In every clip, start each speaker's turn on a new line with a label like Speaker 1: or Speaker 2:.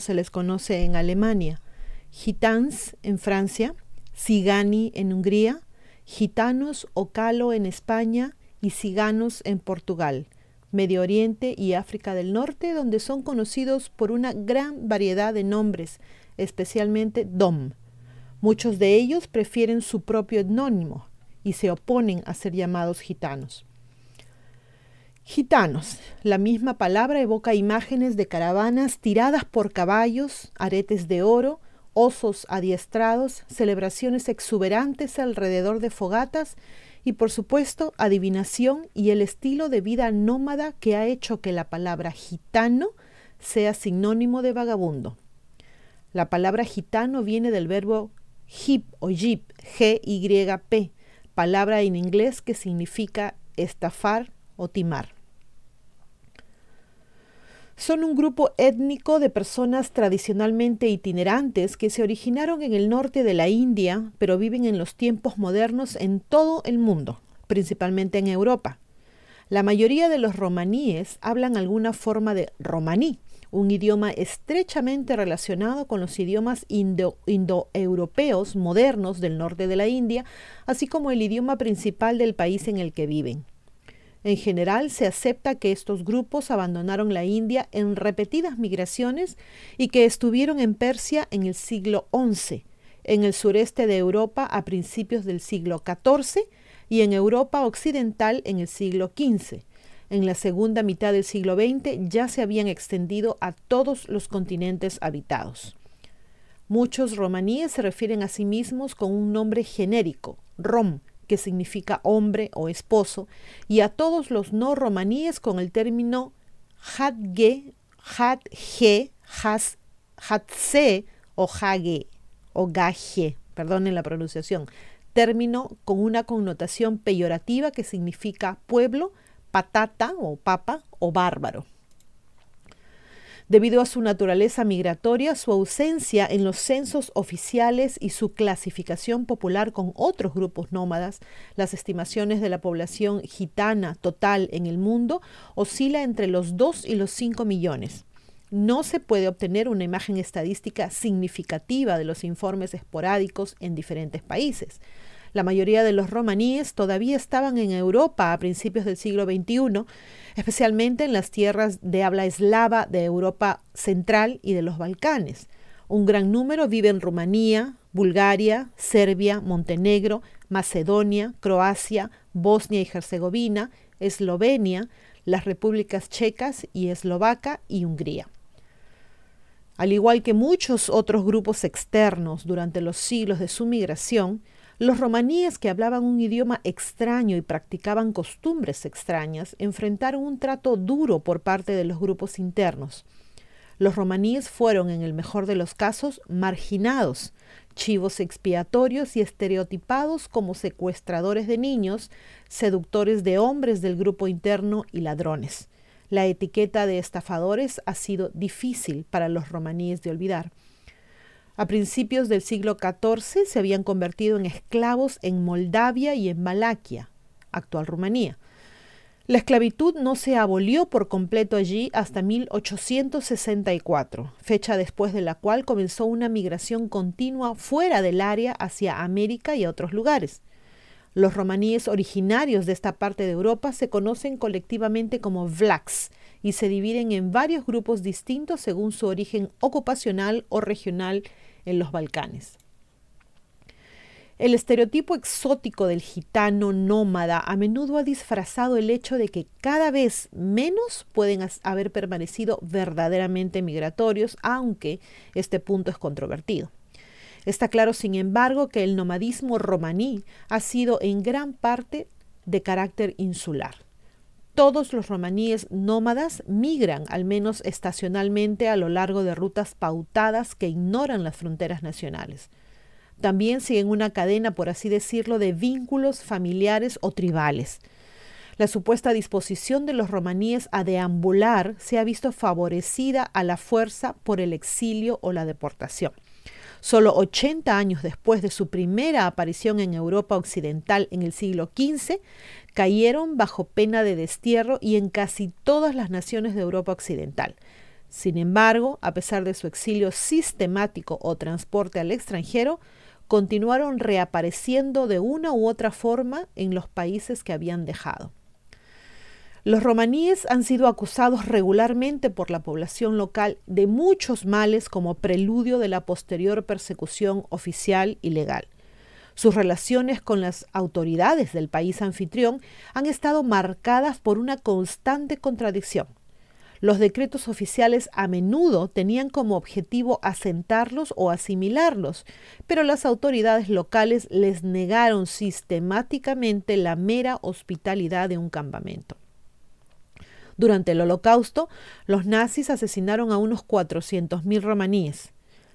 Speaker 1: se les conoce en Alemania, gitans en Francia, cigani en Hungría, gitanos o calo en España y ciganos en Portugal, Medio Oriente y África del Norte, donde son conocidos por una gran variedad de nombres, especialmente dom. Muchos de ellos prefieren su propio etnónimo y se oponen a ser llamados gitanos. Gitanos. La misma palabra evoca imágenes de caravanas tiradas por caballos, aretes de oro, osos adiestrados, celebraciones exuberantes alrededor de fogatas y por supuesto adivinación y el estilo de vida nómada que ha hecho que la palabra gitano sea sinónimo de vagabundo. La palabra gitano viene del verbo hip o jip, G-Y-P, palabra en inglés que significa estafar o timar. Son un grupo étnico de personas tradicionalmente itinerantes que se originaron en el norte de la India, pero viven en los tiempos modernos en todo el mundo, principalmente en Europa. La mayoría de los romaníes hablan alguna forma de romaní, un idioma estrechamente relacionado con los idiomas indoeuropeos modernos del norte de la India, así como el idioma principal del país en el que viven. En general, se acepta que estos grupos abandonaron la India en repetidas migraciones y que estuvieron en Persia en el siglo XI, en el sureste de Europa a principios del siglo XIV y en Europa occidental en el siglo XV. En la segunda mitad del siglo XX ya se habían extendido a todos los continentes habitados. Muchos romaníes se refieren a sí mismos con un nombre genérico, rom, que significa hombre o esposo, y a todos los no romaníes con el término hadge, hadge, hadse o hage o gaje, perdonen la pronunciación, término con una connotación peyorativa que significa pueblo, patata o papa o bárbaro. Debido a su naturaleza migratoria, su ausencia en los censos oficiales y su clasificación popular con otros grupos nómadas, las estimaciones de la población gitana total en el mundo oscila entre los 2 y los 5 millones. No se puede obtener una imagen estadística significativa de los informes esporádicos en diferentes países. La mayoría de los romaníes todavía estaban en Europa a principios del siglo XXI, especialmente en las tierras de habla eslava de Europa Central y de los Balcanes. Un gran número vive en Rumanía, Bulgaria, Serbia, Montenegro, Macedonia, Croacia, Bosnia y Herzegovina, Eslovenia, las repúblicas checas y eslovaca y Hungría. Al igual que muchos otros grupos externos durante los siglos de su migración, los romaníes que hablaban un idioma extraño y practicaban costumbres extrañas enfrentaron un trato duro por parte de los grupos internos. Los romaníes fueron, en el mejor de los casos, marginados, chivos expiatorios y estereotipados como secuestradores de niños, seductores de hombres del grupo interno y ladrones. La etiqueta de estafadores ha sido difícil para los romaníes de olvidar. A principios del siglo XIV se habían convertido en esclavos en Moldavia y en Malaquia, actual Rumanía. La esclavitud no se abolió por completo allí hasta 1864, fecha después de la cual comenzó una migración continua fuera del área hacia América y otros lugares. Los romaníes originarios de esta parte de Europa se conocen colectivamente como vlachs y se dividen en varios grupos distintos según su origen ocupacional o regional en los Balcanes. El estereotipo exótico del gitano nómada a menudo ha disfrazado el hecho de que cada vez menos pueden haber permanecido verdaderamente migratorios, aunque este punto es controvertido. Está claro, sin embargo, que el nomadismo romaní ha sido en gran parte de carácter insular. Todos los romaníes nómadas migran al menos estacionalmente a lo largo de rutas pautadas que ignoran las fronteras nacionales. También siguen una cadena, por así decirlo, de vínculos familiares o tribales. La supuesta disposición de los romaníes a deambular se ha visto favorecida a la fuerza por el exilio o la deportación. Solo 80 años después de su primera aparición en Europa Occidental en el siglo XV, cayeron bajo pena de destierro y en casi todas las naciones de Europa Occidental. Sin embargo, a pesar de su exilio sistemático o transporte al extranjero, continuaron reapareciendo de una u otra forma en los países que habían dejado. Los romaníes han sido acusados regularmente por la población local de muchos males como preludio de la posterior persecución oficial y legal. Sus relaciones con las autoridades del país anfitrión han estado marcadas por una constante contradicción. Los decretos oficiales a menudo tenían como objetivo asentarlos o asimilarlos, pero las autoridades locales les negaron sistemáticamente la mera hospitalidad de un campamento. Durante el Holocausto, los nazis asesinaron a unos 400.000 romaníes.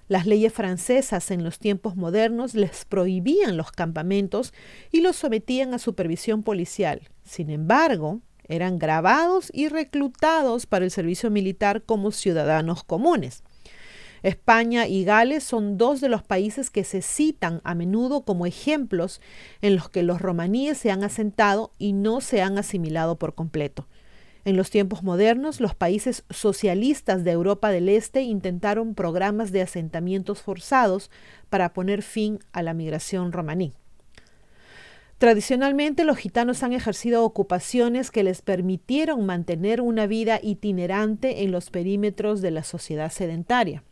Speaker 1: Las leyes francesas en los tiempos modernos les prohibían los campamentos y los sometían a supervisión policial. Sin embargo, eran grabados y reclutados para el servicio militar como ciudadanos comunes. España y Gales son dos de los países que se citan a menudo como ejemplos en los que los romaníes se han asentado y no se han asimilado por completo. En los tiempos modernos, los países socialistas de Europa del Este intentaron programas de asentamientos forzados para poner fin a la migración romaní. Tradicionalmente los gitanos han ejercido ocupaciones que les permitieron mantener una vida itinerante en los perímetros de la sociedad sedentaria.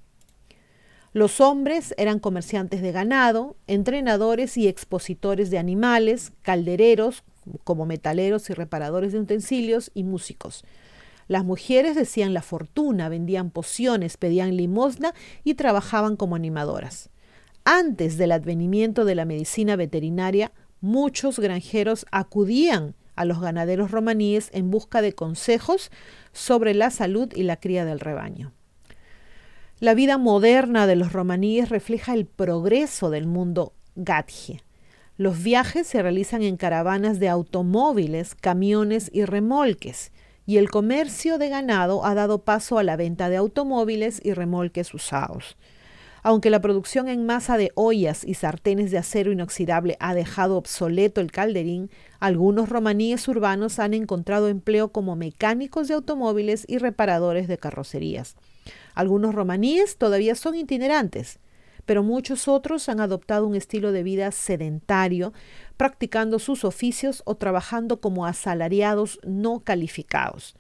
Speaker 1: Los hombres eran comerciantes de ganado, entrenadores y expositores de animales, caldereros, como metaleros y reparadores de utensilios y músicos. Las mujeres decían la fortuna, vendían pociones, pedían limosna y trabajaban como animadoras. Antes del advenimiento de la medicina veterinaria, muchos granjeros acudían a los ganaderos romaníes en busca de consejos sobre la salud y la cría del rebaño. La vida moderna de los romaníes refleja el progreso del mundo gatje. Los viajes se realizan en caravanas de automóviles, camiones y remolques, y el comercio de ganado ha dado paso a la venta de automóviles y remolques usados. Aunque la producción en masa de ollas y sartenes de acero inoxidable ha dejado obsoleto el calderín, algunos romaníes urbanos han encontrado empleo como mecánicos de automóviles y reparadores de carrocerías. Algunos romaníes todavía son itinerantes, pero muchos otros han adoptado un estilo de vida sedentario, practicando sus oficios o trabajando como asalariados no calificados.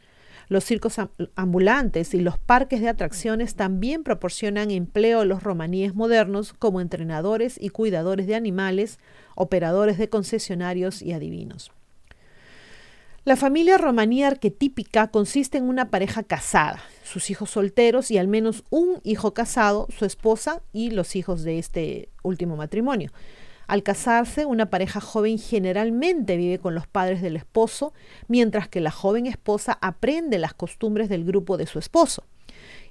Speaker 1: Los circos ambulantes y los parques de atracciones también proporcionan empleo a los romaníes modernos como entrenadores y cuidadores de animales, operadores de concesionarios y adivinos. La familia romaní arquetípica consiste en una pareja casada, sus hijos solteros y al menos un hijo casado, su esposa y los hijos de este último matrimonio. Al casarse, una pareja joven generalmente vive con los padres del esposo, mientras que la joven esposa aprende las costumbres del grupo de su esposo.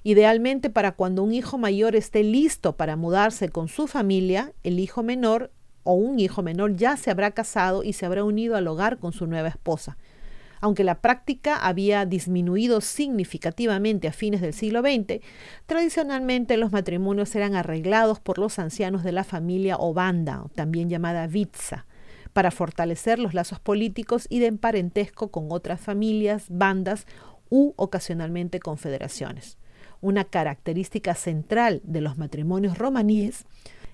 Speaker 1: Idealmente para cuando un hijo mayor esté listo para mudarse con su familia, el hijo menor o un hijo menor ya se habrá casado y se habrá unido al hogar con su nueva esposa. Aunque la práctica había disminuido significativamente a fines del siglo XX, tradicionalmente los matrimonios eran arreglados por los ancianos de la familia o banda, también llamada vitza, para fortalecer los lazos políticos y de parentesco con otras familias, bandas u ocasionalmente confederaciones. Una característica central de los matrimonios romaníes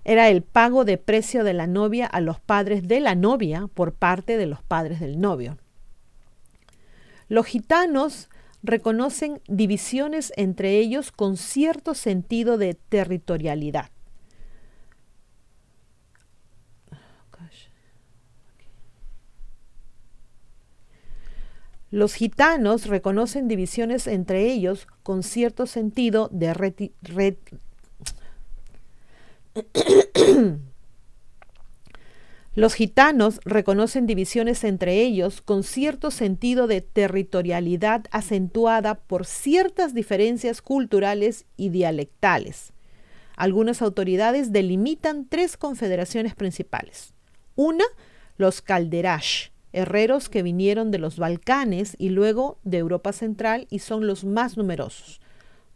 Speaker 1: era el pago de precio de la novia a los padres de la novia por parte de los padres del novio. Los gitanos reconocen divisiones entre ellos con cierto sentido de territorialidad. Los gitanos reconocen divisiones entre ellos con cierto sentido de Los gitanos reconocen divisiones entre ellos con cierto sentido de territorialidad acentuada por ciertas diferencias culturales y dialectales. Algunas autoridades delimitan tres confederaciones principales. Una, los calderash, herreros que vinieron de los Balcanes y luego de Europa Central y son los más numerosos.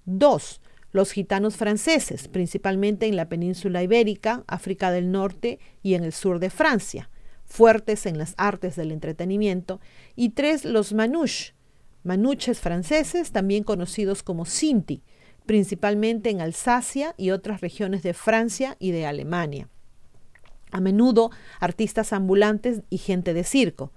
Speaker 1: Dos, Los gitanos franceses, principalmente en la península ibérica, África del Norte y en el sur de Francia, fuertes en las artes del entretenimiento. Y tres, los manouches, manuches franceses, también conocidos como Sinti, principalmente en Alsacia y otras regiones de Francia y de Alemania. A menudo artistas ambulantes y gente de circo.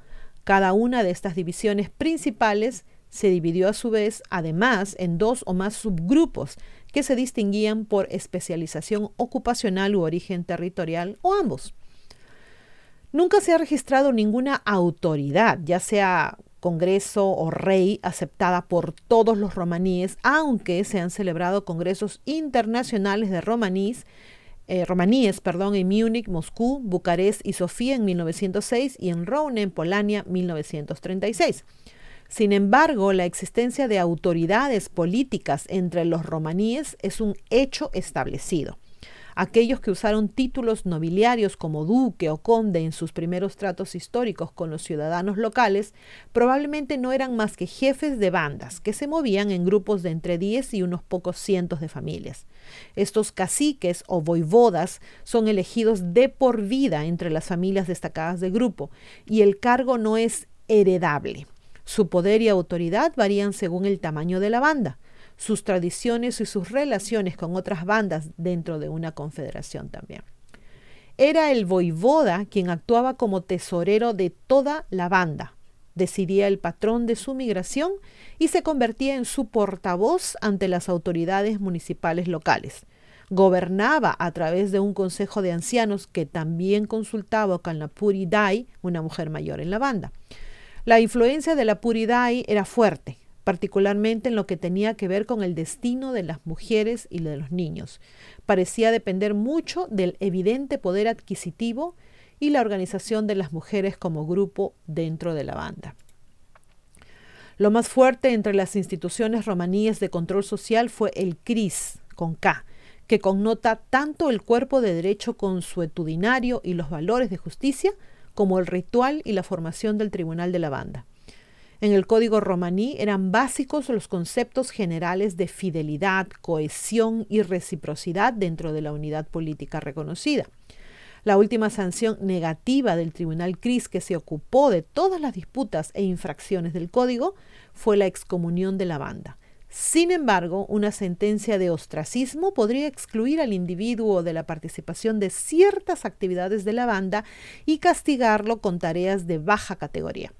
Speaker 1: Cada una de estas divisiones principales se dividió a su vez, además, en dos o más subgrupos que se distinguían por especialización ocupacional u origen territorial o ambos. Nunca se ha registrado ninguna autoridad, ya sea congreso o rey, aceptada por todos los romaníes, aunque se han celebrado congresos internacionales de romaníes, eh, romaníes perdón, en Múnich, Moscú, Bucarest y Sofía en 1906 y en Rouen, en Polania, 1936. Sin embargo, la existencia de autoridades políticas entre los romaníes es un hecho establecido. Aquellos que usaron títulos nobiliarios como duque o conde en sus primeros tratos históricos con los ciudadanos locales probablemente no eran más que jefes de bandas que se movían en grupos de entre 10 y unos pocos cientos de familias. Estos caciques o voivodas son elegidos de por vida entre las familias destacadas del grupo y el cargo no es heredable. Su poder y autoridad varían según el tamaño de la banda sus tradiciones y sus relaciones con otras bandas dentro de una confederación también. Era el voivoda quien actuaba como tesorero de toda la banda, decidía el patrón de su migración y se convertía en su portavoz ante las autoridades municipales locales. Gobernaba a través de un consejo de ancianos que también consultaba con la Puridai, una mujer mayor en la banda. La influencia de la Puridai era fuerte, particularmente en lo que tenía que ver con el destino de las mujeres y de los niños. Parecía depender mucho del evidente poder adquisitivo y la organización de las mujeres como grupo dentro de la banda. Lo más fuerte entre las instituciones romaníes de control social fue el CRIS, con K, que connota tanto el cuerpo de derecho consuetudinario y los valores de justicia, como el ritual y la formación del tribunal de la banda. En el código romaní eran básicos los conceptos generales de fidelidad, cohesión y reciprocidad dentro de la unidad política reconocida. La última sanción negativa del Tribunal CRIS que se ocupó de todas las disputas e infracciones del código fue la excomunión de la banda. Sin embargo, una sentencia de ostracismo podría excluir al individuo de la participación de ciertas actividades de la banda y castigarlo con tareas de baja categoría.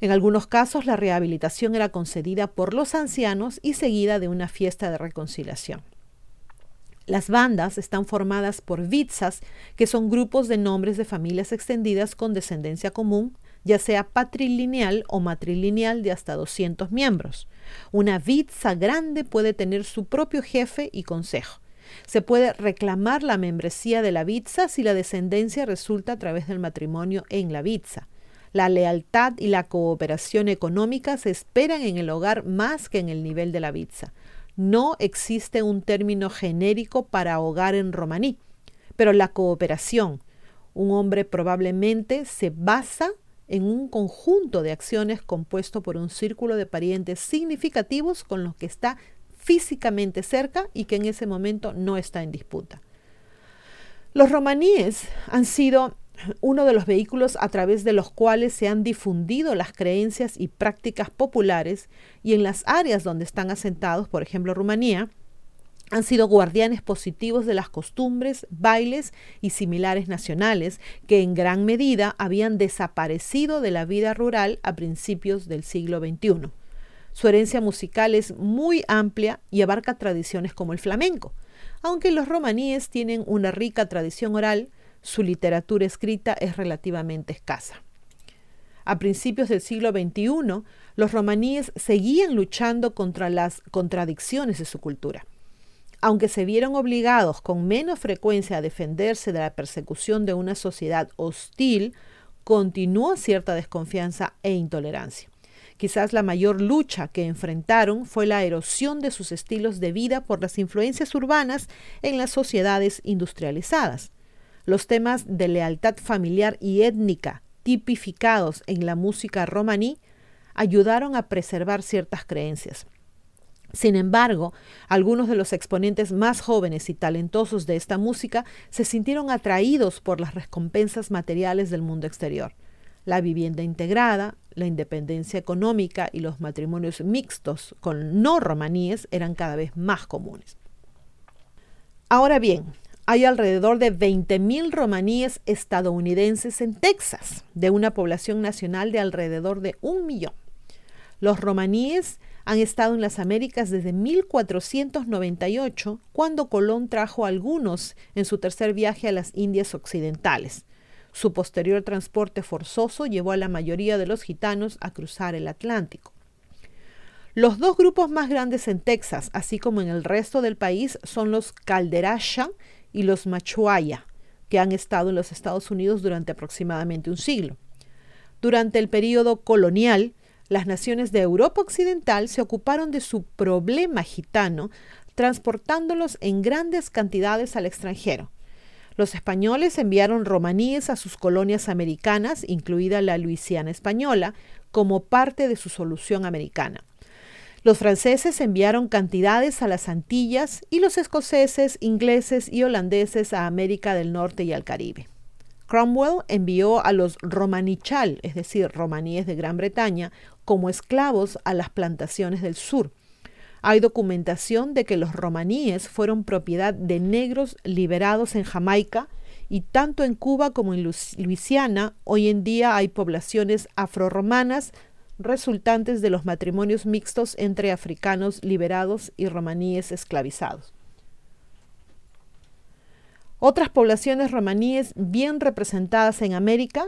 Speaker 1: En algunos casos la rehabilitación era concedida por los ancianos y seguida de una fiesta de reconciliación. Las bandas están formadas por vitsas, que son grupos de nombres de familias extendidas con descendencia común, ya sea patrilineal o matrilineal de hasta 200 miembros. Una vitsa grande puede tener su propio jefe y consejo. Se puede reclamar la membresía de la vitsa si la descendencia resulta a través del matrimonio en la vitsa. La lealtad y la cooperación económica se esperan en el hogar más que en el nivel de la pizza. No existe un término genérico para hogar en romaní, pero la cooperación, un hombre probablemente se basa en un conjunto de acciones compuesto por un círculo de parientes significativos con los que está físicamente cerca y que en ese momento no está en disputa. Los romaníes han sido uno de los vehículos a través de los cuales se han difundido las creencias y prácticas populares y en las áreas donde están asentados, por ejemplo Rumanía, han sido guardianes positivos de las costumbres, bailes y similares nacionales que en gran medida habían desaparecido de la vida rural a principios del siglo XXI. Su herencia musical es muy amplia y abarca tradiciones como el flamenco. Aunque los romaníes tienen una rica tradición oral, su literatura escrita es relativamente escasa. A principios del siglo XXI, los romaníes seguían luchando contra las contradicciones de su cultura. Aunque se vieron obligados con menos frecuencia a defenderse de la persecución de una sociedad hostil, continuó cierta desconfianza e intolerancia. Quizás la mayor lucha que enfrentaron fue la erosión de sus estilos de vida por las influencias urbanas en las sociedades industrializadas. Los temas de lealtad familiar y étnica tipificados en la música romaní ayudaron a preservar ciertas creencias. Sin embargo, algunos de los exponentes más jóvenes y talentosos de esta música se sintieron atraídos por las recompensas materiales del mundo exterior. La vivienda integrada, la independencia económica y los matrimonios mixtos con no romaníes eran cada vez más comunes. Ahora bien, hay alrededor de 20.000 romaníes estadounidenses en Texas, de una población nacional de alrededor de un millón. Los romaníes han estado en las Américas desde 1498, cuando Colón trajo algunos en su tercer viaje a las Indias Occidentales. Su posterior transporte forzoso llevó a la mayoría de los gitanos a cruzar el Atlántico. Los dos grupos más grandes en Texas, así como en el resto del país, son los Calderasha y los Machuaya, que han estado en los Estados Unidos durante aproximadamente un siglo. Durante el período colonial, las naciones de Europa Occidental se ocuparon de su problema gitano, transportándolos en grandes cantidades al extranjero. Los españoles enviaron romaníes a sus colonias americanas, incluida la Luisiana española, como parte de su solución americana. Los franceses enviaron cantidades a las Antillas y los escoceses, ingleses y holandeses a América del Norte y al Caribe. Cromwell envió a los romanichal, es decir, romaníes de Gran Bretaña, como esclavos a las plantaciones del sur. Hay documentación de que los romaníes fueron propiedad de negros liberados en Jamaica y tanto en Cuba como en Luisiana hoy en día hay poblaciones afroromanas resultantes de los matrimonios mixtos entre africanos liberados y romaníes esclavizados. Otras poblaciones romaníes bien representadas en América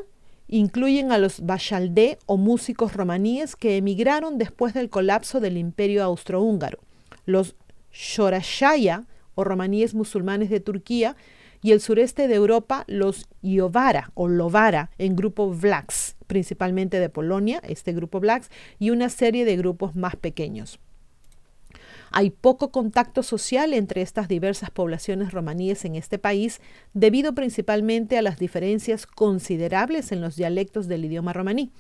Speaker 1: incluyen a los bashaldé o músicos romaníes que emigraron después del colapso del imperio austrohúngaro, los shorashaya o romaníes musulmanes de Turquía y el sureste de Europa los Iovara o Lovara en grupo Vlax, principalmente de Polonia, este grupo Vlax, y una serie de grupos más pequeños. Hay poco contacto social entre estas diversas poblaciones romaníes en este país, debido principalmente a las diferencias considerables en los dialectos del idioma romaní.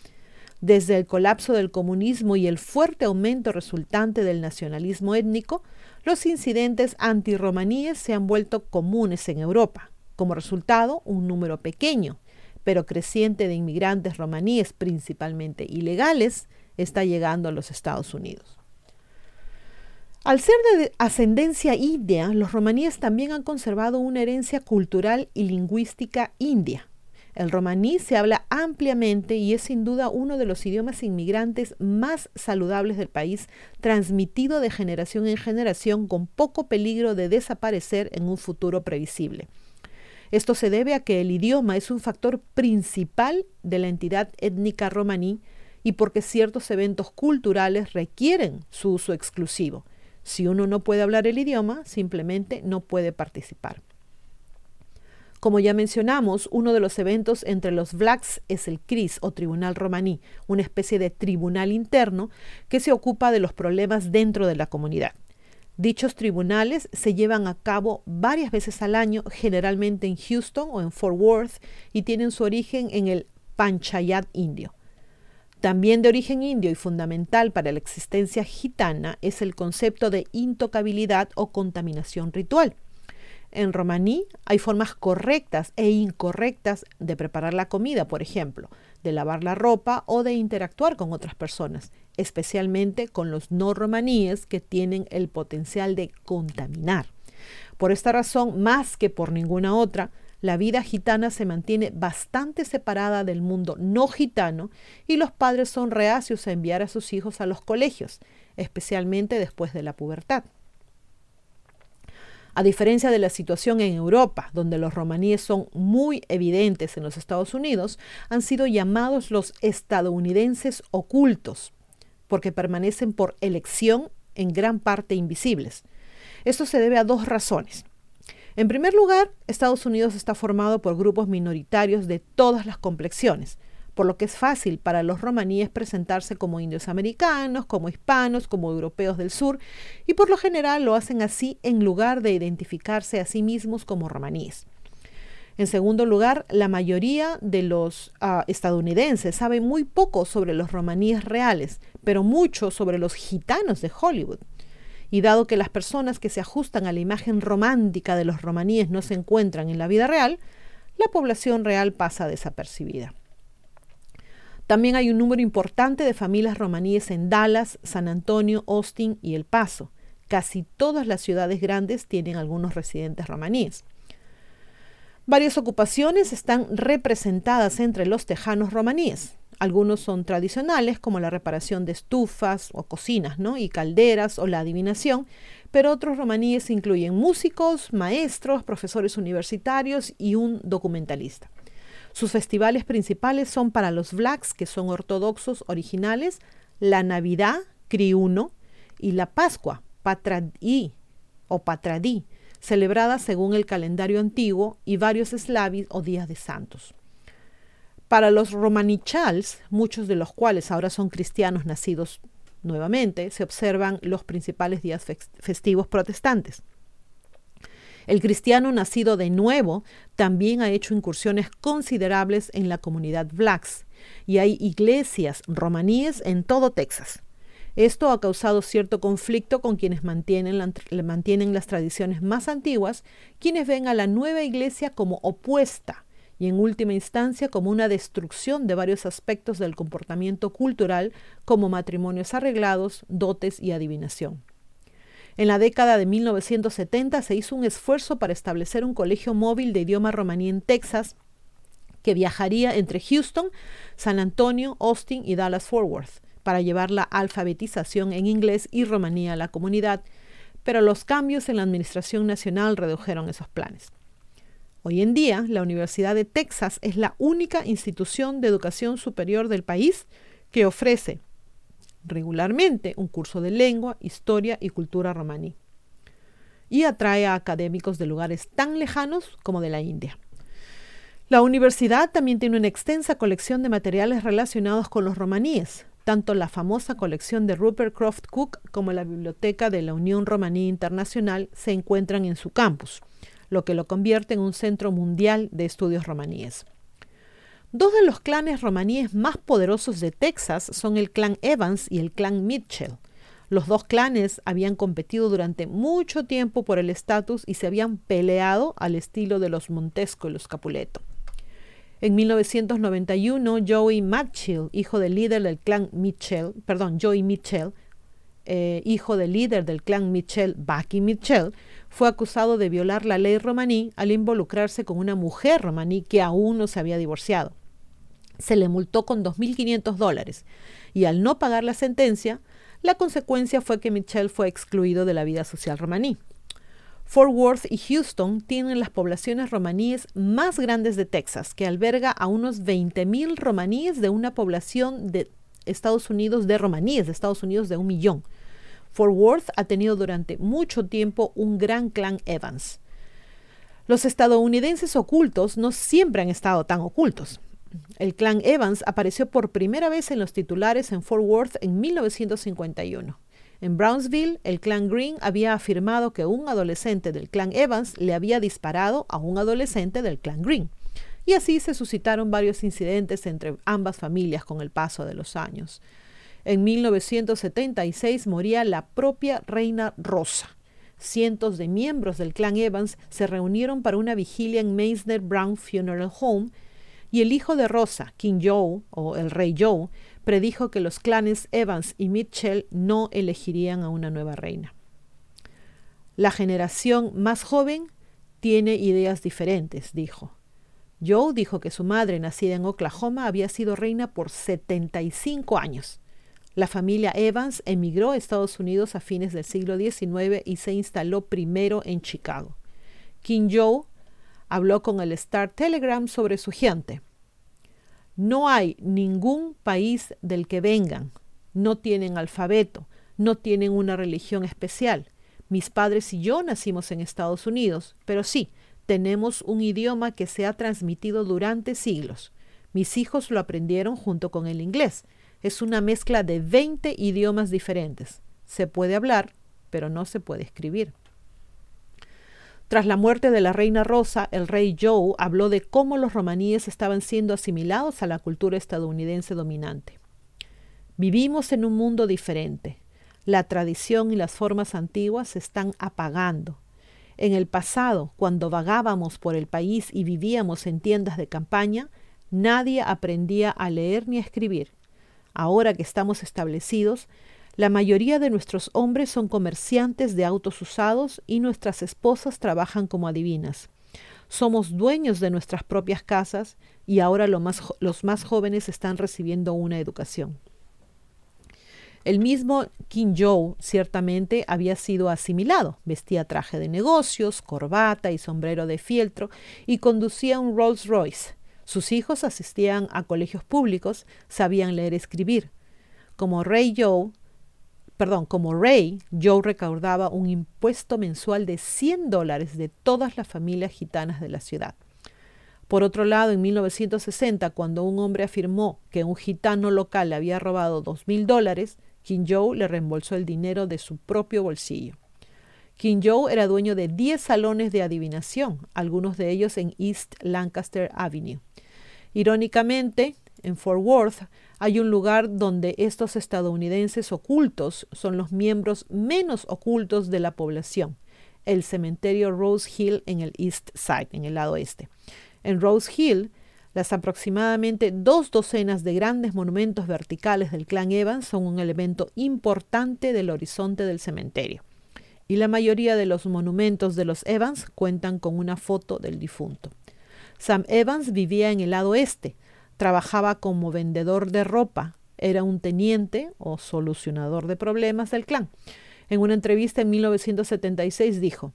Speaker 1: Desde el colapso del comunismo y el fuerte aumento resultante del nacionalismo étnico, los incidentes antirromaníes se han vuelto comunes en Europa. Como resultado, un número pequeño, pero creciente de inmigrantes romaníes, principalmente ilegales, está llegando a los Estados Unidos. Al ser de ascendencia india, los romaníes también han conservado una herencia cultural y lingüística india. El romaní se habla ampliamente y es sin duda uno de los idiomas inmigrantes más saludables del país, transmitido de generación en generación con poco peligro de desaparecer en un futuro previsible. Esto se debe a que el idioma es un factor principal de la entidad étnica romaní y porque ciertos eventos culturales requieren su uso exclusivo. Si uno no puede hablar el idioma, simplemente no puede participar. Como ya mencionamos, uno de los eventos entre los Vlachs es el CRIS o Tribunal Romaní, una especie de tribunal interno que se ocupa de los problemas dentro de la comunidad. Dichos tribunales se llevan a cabo varias veces al año, generalmente en Houston o en Fort Worth, y tienen su origen en el Panchayat indio. También de origen indio y fundamental para la existencia gitana es el concepto de intocabilidad o contaminación ritual. En romaní hay formas correctas e incorrectas de preparar la comida, por ejemplo, de lavar la ropa o de interactuar con otras personas, especialmente con los no romaníes que tienen el potencial de contaminar. Por esta razón, más que por ninguna otra, la vida gitana se mantiene bastante separada del mundo no gitano y los padres son reacios a enviar a sus hijos a los colegios, especialmente después de la pubertad. A diferencia de la situación en Europa, donde los romaníes son muy evidentes en los Estados Unidos, han sido llamados los estadounidenses ocultos, porque permanecen por elección en gran parte invisibles. Esto se debe a dos razones. En primer lugar, Estados Unidos está formado por grupos minoritarios de todas las complexiones, por lo que es fácil para los romaníes presentarse como indios americanos, como hispanos, como europeos del sur, y por lo general lo hacen así en lugar de identificarse a sí mismos como romaníes. En segundo lugar, la mayoría de los uh, estadounidenses saben muy poco sobre los romaníes reales, pero mucho sobre los gitanos de Hollywood. Y dado que las personas que se ajustan a la imagen romántica de los romaníes no se encuentran en la vida real, la población real pasa desapercibida. También hay un número importante de familias romaníes en Dallas, San Antonio, Austin y El Paso. Casi todas las ciudades grandes tienen algunos residentes romaníes. Varias ocupaciones están representadas entre los tejanos romaníes. Algunos son tradicionales, como la reparación de estufas o cocinas, ¿no? y calderas o la adivinación, pero otros romaníes incluyen músicos, maestros, profesores universitarios y un documentalista. Sus festivales principales son para los blacks, que son ortodoxos originales, la Navidad, Criuno, y la Pascua, Patradí o Patradí, celebrada según el calendario antiguo, y varios eslavis o días de santos. Para los romanichals, muchos de los cuales ahora son cristianos nacidos nuevamente, se observan los principales días festivos protestantes. El cristiano nacido de nuevo también ha hecho incursiones considerables en la comunidad blacks y hay iglesias romaníes en todo Texas. Esto ha causado cierto conflicto con quienes mantienen, mantienen las tradiciones más antiguas, quienes ven a la nueva iglesia como opuesta y en última instancia como una destrucción de varios aspectos del comportamiento cultural como matrimonios arreglados, dotes y adivinación. En la década de 1970 se hizo un esfuerzo para establecer un colegio móvil de idioma romaní en Texas que viajaría entre Houston, San Antonio, Austin y Dallas-Fort Worth para llevar la alfabetización en inglés y romaní a la comunidad, pero los cambios en la Administración Nacional redujeron esos planes. Hoy en día, la Universidad de Texas es la única institución de educación superior del país que ofrece regularmente un curso de lengua, historia y cultura romaní y atrae a académicos de lugares tan lejanos como de la India. La universidad también tiene una extensa colección de materiales relacionados con los romaníes. Tanto la famosa colección de Rupert Croft Cook como la biblioteca de la Unión Romaní Internacional se encuentran en su campus lo que lo convierte en un centro mundial de estudios romaníes. Dos de los clanes romaníes más poderosos de Texas son el clan Evans y el clan Mitchell. Los dos clanes habían competido durante mucho tiempo por el estatus y se habían peleado al estilo de los Montesco y los Capuleto. En 1991, Joey Mitchell, hijo del líder del clan Mitchell, perdón, Joey Mitchell, eh, hijo del líder del clan Mitchell, Bucky Mitchell, fue acusado de violar la ley romaní al involucrarse con una mujer romaní que aún no se había divorciado. Se le multó con 2.500 dólares y al no pagar la sentencia, la consecuencia fue que Mitchell fue excluido de la vida social romaní. Fort Worth y Houston tienen las poblaciones romaníes más grandes de Texas, que alberga a unos 20.000 romaníes de una población de Estados Unidos de romaníes de Estados Unidos de un millón. Fort Worth ha tenido durante mucho tiempo un gran clan Evans. Los estadounidenses ocultos no siempre han estado tan ocultos. El clan Evans apareció por primera vez en los titulares en Fort Worth en 1951. En Brownsville, el clan Green había afirmado que un adolescente del clan Evans le había disparado a un adolescente del clan Green. Y así se suscitaron varios incidentes entre ambas familias con el paso de los años. En 1976 moría la propia reina Rosa. Cientos de miembros del clan Evans se reunieron para una vigilia en Meisner Brown Funeral Home y el hijo de Rosa, King Joe o el rey Joe, predijo que los clanes Evans y Mitchell no elegirían a una nueva reina. La generación más joven tiene ideas diferentes, dijo. Joe dijo que su madre, nacida en Oklahoma, había sido reina por 75 años. La familia Evans emigró a Estados Unidos a fines del siglo XIX y se instaló primero en Chicago. King Joe habló con el Star Telegram sobre su gente. No hay ningún país del que vengan. No tienen alfabeto, no tienen una religión especial. Mis padres y yo nacimos en Estados Unidos, pero sí, tenemos un idioma que se ha transmitido durante siglos. Mis hijos lo aprendieron junto con el inglés es una mezcla de 20 idiomas diferentes. Se puede hablar, pero no se puede escribir. Tras la muerte de la reina Rosa, el rey Joe habló de cómo los romaníes estaban siendo asimilados a la cultura estadounidense dominante. Vivimos en un mundo diferente. La tradición y las formas antiguas se están apagando. En el pasado, cuando vagábamos por el país y vivíamos en tiendas de campaña, nadie aprendía a leer ni a escribir. Ahora que estamos establecidos, la mayoría de nuestros hombres son comerciantes de autos usados y nuestras esposas trabajan como adivinas. Somos dueños de nuestras propias casas y ahora los más jóvenes están recibiendo una educación. El mismo King Joe ciertamente había sido asimilado. Vestía traje de negocios, corbata y sombrero de fieltro y conducía un Rolls Royce. Sus hijos asistían a colegios públicos, sabían leer y escribir. Como Rey Joe, perdón, como Rey, Joe recaudaba un impuesto mensual de 100 dólares de todas las familias gitanas de la ciudad. Por otro lado, en 1960, cuando un hombre afirmó que un gitano local le había robado dos mil dólares, King Joe le reembolsó el dinero de su propio bolsillo. King Joe era dueño de 10 salones de adivinación, algunos de ellos en East Lancaster Avenue. Irónicamente, en Fort Worth hay un lugar donde estos estadounidenses ocultos son los miembros menos ocultos de la población, el cementerio Rose Hill en el East Side, en el lado este. En Rose Hill, las aproximadamente dos docenas de grandes monumentos verticales del clan Evans son un elemento importante del horizonte del cementerio. Y la mayoría de los monumentos de los Evans cuentan con una foto del difunto. Sam Evans vivía en el lado este, trabajaba como vendedor de ropa, era un teniente o solucionador de problemas del clan. En una entrevista en 1976 dijo,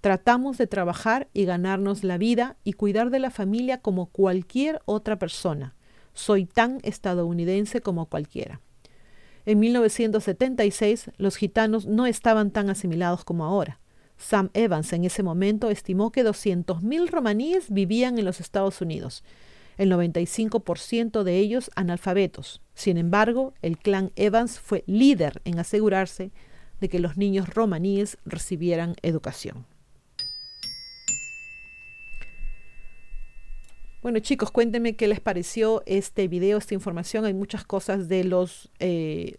Speaker 1: Tratamos de trabajar y ganarnos la vida y cuidar de la familia como cualquier otra persona. Soy tan estadounidense como cualquiera. En 1976 los gitanos no estaban tan asimilados como ahora. Sam Evans en ese momento estimó que 200.000 romaníes vivían en los Estados Unidos, el 95% de ellos analfabetos. Sin embargo, el clan Evans fue líder en asegurarse de que los niños romaníes recibieran educación. Bueno chicos, cuéntenme qué les pareció este video, esta información. Hay muchas cosas de los, eh,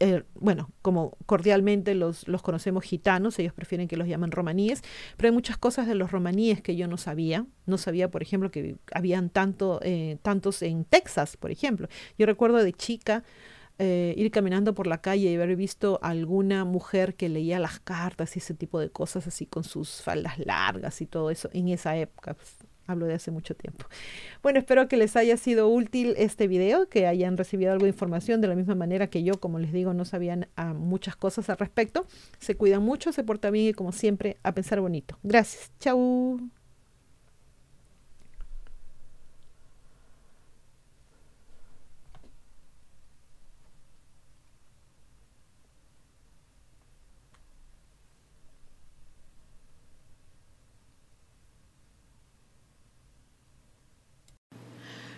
Speaker 1: eh, bueno, como cordialmente los, los conocemos gitanos, ellos prefieren que los llamen romaníes, pero hay muchas cosas de los romaníes que yo no sabía. No sabía, por ejemplo, que habían tanto, eh, tantos en Texas, por ejemplo. Yo recuerdo de chica ir caminando por la calle y haber visto alguna mujer que leía las cartas y ese tipo de cosas así con sus faldas largas y todo eso en esa época. Hablo de hace mucho tiempo. Bueno, espero que les haya sido útil este video, que hayan recibido algo de información de la misma manera que yo, como les digo, no sabían ah, muchas cosas al respecto. Se cuidan mucho, se portan bien y como siempre, a pensar bonito. Gracias. Chau.